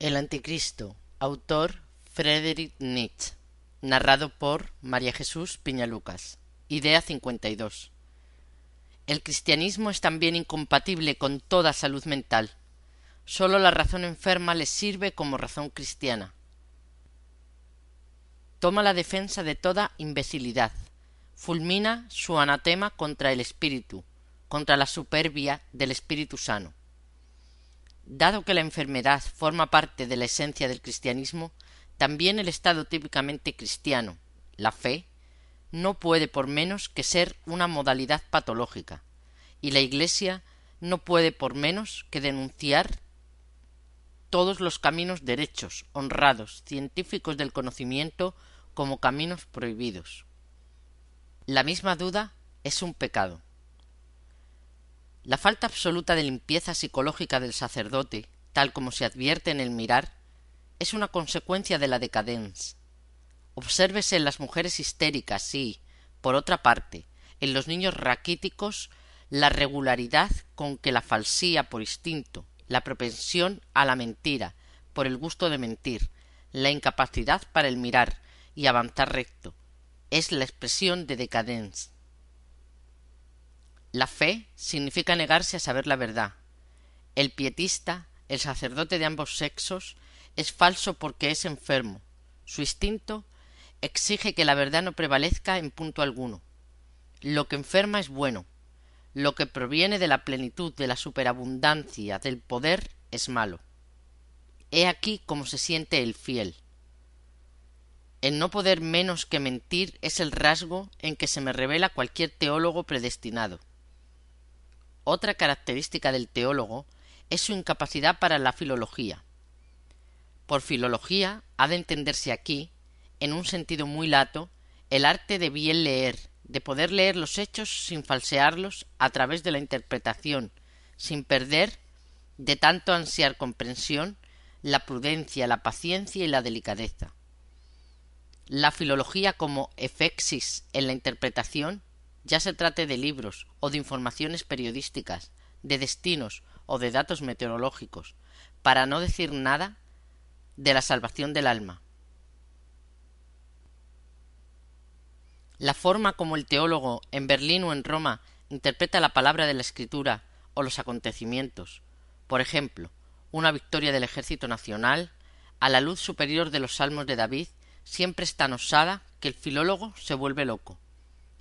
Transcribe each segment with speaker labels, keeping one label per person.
Speaker 1: El Anticristo, autor Friedrich Nietzsche, narrado por María Jesús Piñalucas. Idea 52. El cristianismo es también incompatible con toda salud mental. Sólo la razón enferma le sirve como razón cristiana. Toma la defensa de toda imbecilidad. Fulmina su anatema contra el espíritu, contra la superbia del espíritu sano. Dado que la enfermedad forma parte de la esencia del cristianismo, también el estado típicamente cristiano, la fe, no puede por menos que ser una modalidad patológica, y la Iglesia no puede por menos que denunciar todos los caminos derechos, honrados, científicos del conocimiento como caminos prohibidos. La misma duda es un pecado. La falta absoluta de limpieza psicológica del sacerdote, tal como se advierte en el mirar, es una consecuencia de la decadencia. Obsérvese en las mujeres histéricas y, por otra parte, en los niños raquíticos la regularidad con que la falsía por instinto, la propensión a la mentira, por el gusto de mentir, la incapacidad para el mirar y avanzar recto, es la expresión de decadencia. La fe significa negarse a saber la verdad. El pietista, el sacerdote de ambos sexos, es falso porque es enfermo. Su instinto exige que la verdad no prevalezca en punto alguno. Lo que enferma es bueno. Lo que proviene de la plenitud, de la superabundancia, del poder, es malo. He aquí cómo se siente el fiel. El no poder menos que mentir es el rasgo en que se me revela cualquier teólogo predestinado. Otra característica del teólogo es su incapacidad para la filología. Por filología ha de entenderse aquí, en un sentido muy lato, el arte de bien leer, de poder leer los hechos sin falsearlos a través de la interpretación, sin perder, de tanto ansiar comprensión, la prudencia, la paciencia y la delicadeza. La filología como efexis en la interpretación ya se trate de libros o de informaciones periodísticas, de destinos o de datos meteorológicos, para no decir nada de la salvación del alma. La forma como el teólogo en Berlín o en Roma interpreta la palabra de la escritura o los acontecimientos, por ejemplo, una victoria del ejército nacional, a la luz superior de los salmos de David, siempre es tan osada que el filólogo se vuelve loco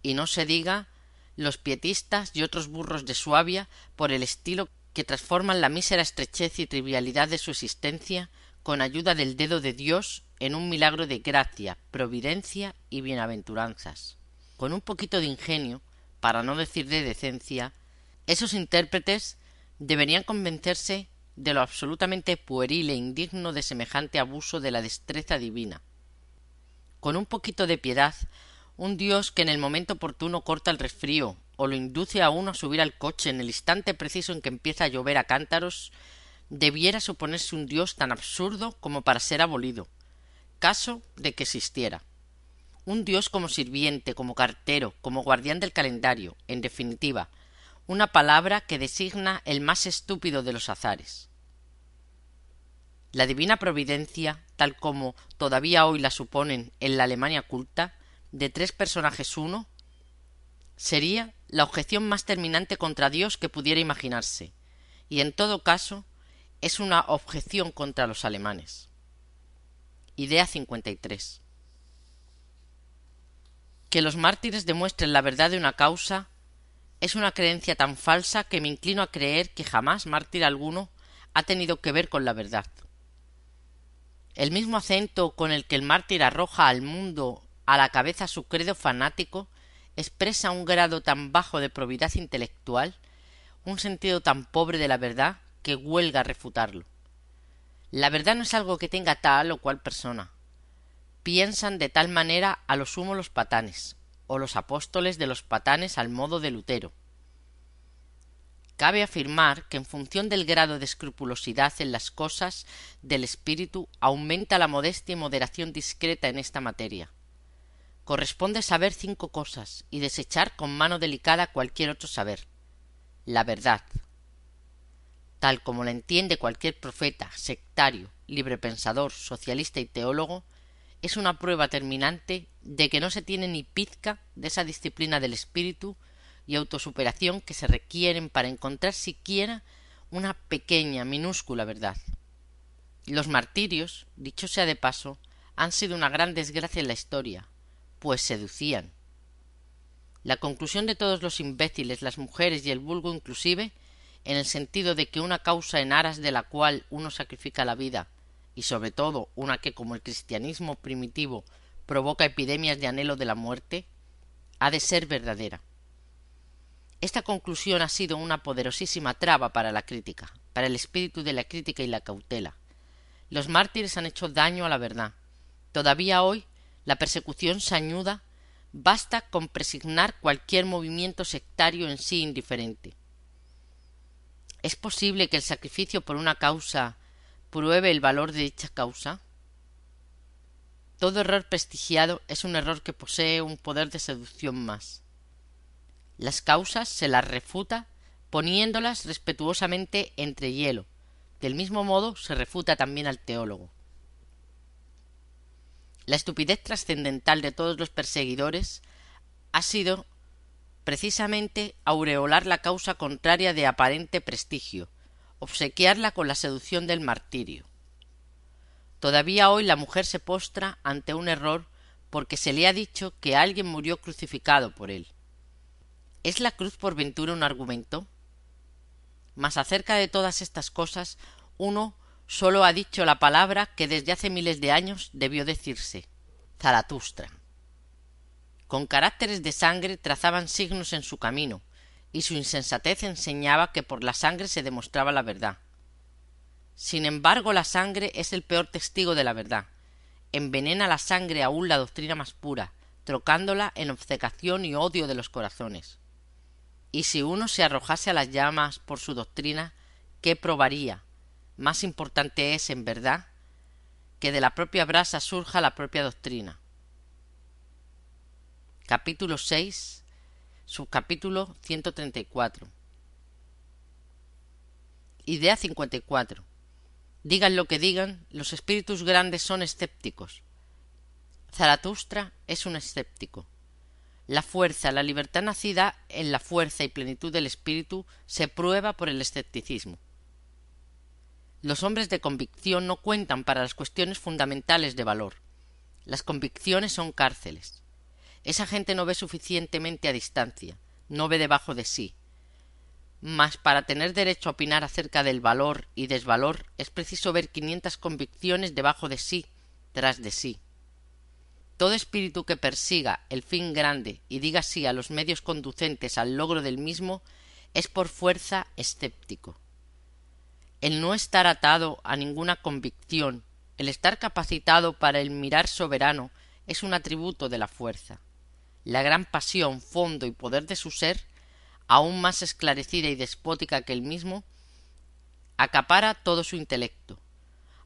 Speaker 1: y no se diga los pietistas y otros burros de Suabia por el estilo que transforman la mísera estrechez y trivialidad de su existencia con ayuda del dedo de Dios en un milagro de gracia, providencia y bienaventuranzas. Con un poquito de ingenio, para no decir de decencia, esos intérpretes deberían convencerse de lo absolutamente pueril e indigno de semejante abuso de la destreza divina. Con un poquito de piedad un Dios que en el momento oportuno corta el resfrío o lo induce a uno a subir al coche en el instante preciso en que empieza a llover a cántaros, debiera suponerse un Dios tan absurdo como para ser abolido, caso de que existiera. Un Dios como sirviente, como cartero, como guardián del calendario, en definitiva, una palabra que designa el más estúpido de los azares. La divina providencia, tal como todavía hoy la suponen en la Alemania culta, de tres personajes uno sería la objeción más terminante contra Dios que pudiera imaginarse, y en todo caso es una objeción contra los alemanes. Idea 53. Que los mártires demuestren la verdad de una causa es una creencia tan falsa que me inclino a creer que jamás mártir alguno ha tenido que ver con la verdad. El mismo acento con el que el mártir arroja al mundo a la cabeza su credo fanático expresa un grado tan bajo de probidad intelectual, un sentido tan pobre de la verdad, que huelga refutarlo. La verdad no es algo que tenga tal o cual persona. Piensan de tal manera a lo sumo los patanes, o los apóstoles de los patanes al modo de Lutero. Cabe afirmar que en función del grado de escrupulosidad en las cosas del espíritu aumenta la modestia y moderación discreta en esta materia corresponde saber cinco cosas y desechar con mano delicada cualquier otro saber. La verdad, tal como la entiende cualquier profeta, sectario librepensador, socialista y teólogo, es una prueba terminante de que no se tiene ni pizca de esa disciplina del espíritu y autosuperación que se requieren para encontrar siquiera una pequeña, minúscula verdad. Los martirios, dicho sea de paso, han sido una gran desgracia en la historia, pues seducían. La conclusión de todos los imbéciles, las mujeres y el vulgo inclusive, en el sentido de que una causa en aras de la cual uno sacrifica la vida, y sobre todo una que como el cristianismo primitivo provoca epidemias de anhelo de la muerte, ha de ser verdadera. Esta conclusión ha sido una poderosísima traba para la crítica, para el espíritu de la crítica y la cautela. Los mártires han hecho daño a la verdad. Todavía hoy la persecución sañuda basta con presignar cualquier movimiento sectario en sí indiferente. ¿Es posible que el sacrificio por una causa pruebe el valor de dicha causa? Todo error prestigiado es un error que posee un poder de seducción más. Las causas se las refuta poniéndolas respetuosamente entre hielo. Del mismo modo se refuta también al teólogo. La estupidez trascendental de todos los perseguidores ha sido precisamente aureolar la causa contraria de aparente prestigio, obsequiarla con la seducción del martirio. Todavía hoy la mujer se postra ante un error porque se le ha dicho que alguien murió crucificado por él. ¿Es la cruz por ventura un argumento? Mas acerca de todas estas cosas uno sólo ha dicho la palabra que desde hace miles de años debió decirse Zaratustra. Con caracteres de sangre trazaban signos en su camino, y su insensatez enseñaba que por la sangre se demostraba la verdad. Sin embargo, la sangre es el peor testigo de la verdad. Envenena la sangre aún la doctrina más pura, trocándola en obcecación y odio de los corazones. Y si uno se arrojase a las llamas por su doctrina, ¿qué probaría? Más importante es, en verdad, que de la propia brasa surja la propia doctrina. Capítulo 6, subcapítulo 134. Idea 54. Digan lo que digan, los espíritus grandes son escépticos. Zaratustra es un escéptico. La fuerza, la libertad nacida en la fuerza y plenitud del espíritu se prueba por el escepticismo. Los hombres de convicción no cuentan para las cuestiones fundamentales de valor. Las convicciones son cárceles. Esa gente no ve suficientemente a distancia, no ve debajo de sí. Mas para tener derecho a opinar acerca del valor y desvalor es preciso ver quinientas convicciones debajo de sí, tras de sí. Todo espíritu que persiga el fin grande y diga sí a los medios conducentes al logro del mismo es por fuerza escéptico. El no estar atado a ninguna convicción, el estar capacitado para el mirar soberano, es un atributo de la fuerza. La gran pasión, fondo y poder de su ser, aún más esclarecida y despótica que el mismo, acapara todo su intelecto,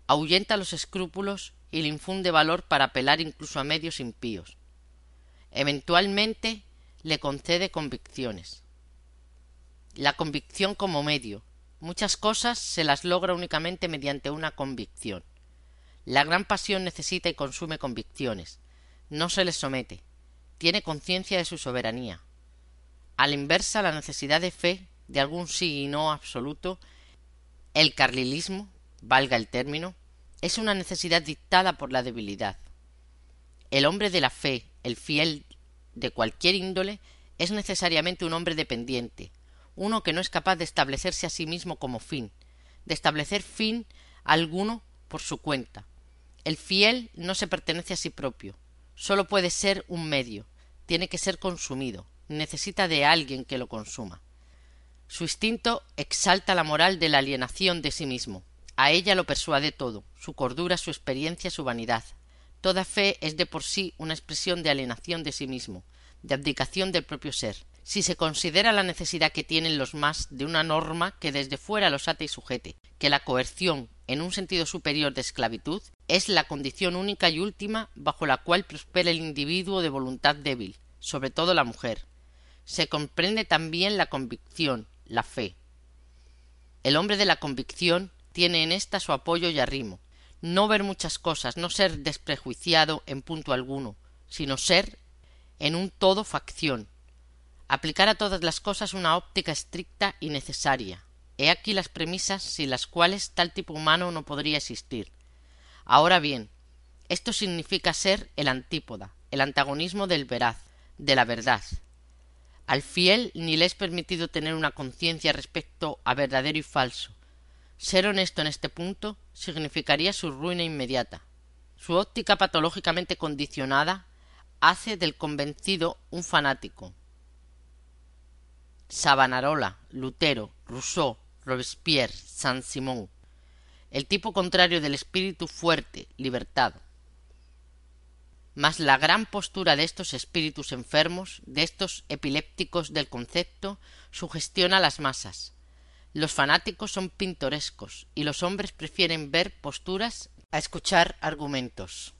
Speaker 1: ahuyenta los escrúpulos y le infunde valor para apelar incluso a medios impíos. Eventualmente le concede convicciones. La convicción como medio, Muchas cosas se las logra únicamente mediante una convicción. La gran pasión necesita y consume convicciones. No se les somete. Tiene conciencia de su soberanía. A la inversa, la necesidad de fe, de algún sí y no absoluto, el carlilismo, valga el término, es una necesidad dictada por la debilidad. El hombre de la fe, el fiel de cualquier índole, es necesariamente un hombre dependiente, uno que no es capaz de establecerse a sí mismo como fin, de establecer fin alguno por su cuenta. El fiel no se pertenece a sí propio, sólo puede ser un medio, tiene que ser consumido, necesita de alguien que lo consuma. Su instinto exalta la moral de la alienación de sí mismo, a ella lo persuade todo, su cordura, su experiencia, su vanidad. Toda fe es de por sí una expresión de alienación de sí mismo, de abdicación del propio ser si se considera la necesidad que tienen los más de una norma que desde fuera los ate y sujete, que la coerción, en un sentido superior de esclavitud, es la condición única y última bajo la cual prospera el individuo de voluntad débil, sobre todo la mujer. Se comprende también la convicción, la fe. El hombre de la convicción tiene en ésta su apoyo y arrimo. no ver muchas cosas, no ser desprejuiciado en punto alguno, sino ser en un todo facción, aplicar a todas las cosas una óptica estricta y necesaria. He aquí las premisas sin las cuales tal tipo humano no podría existir. Ahora bien, esto significa ser el antípoda, el antagonismo del veraz, de la verdad. Al fiel ni le es permitido tener una conciencia respecto a verdadero y falso. Ser honesto en este punto significaría su ruina inmediata. Su óptica patológicamente condicionada hace del convencido un fanático. Savanarola, Lutero, Rousseau, Robespierre, Saint-Simon. El tipo contrario del espíritu fuerte, libertado. Mas la gran postura de estos espíritus enfermos, de estos epilépticos del concepto, sugestiona a las masas. Los fanáticos son pintorescos y los hombres prefieren ver posturas a escuchar argumentos.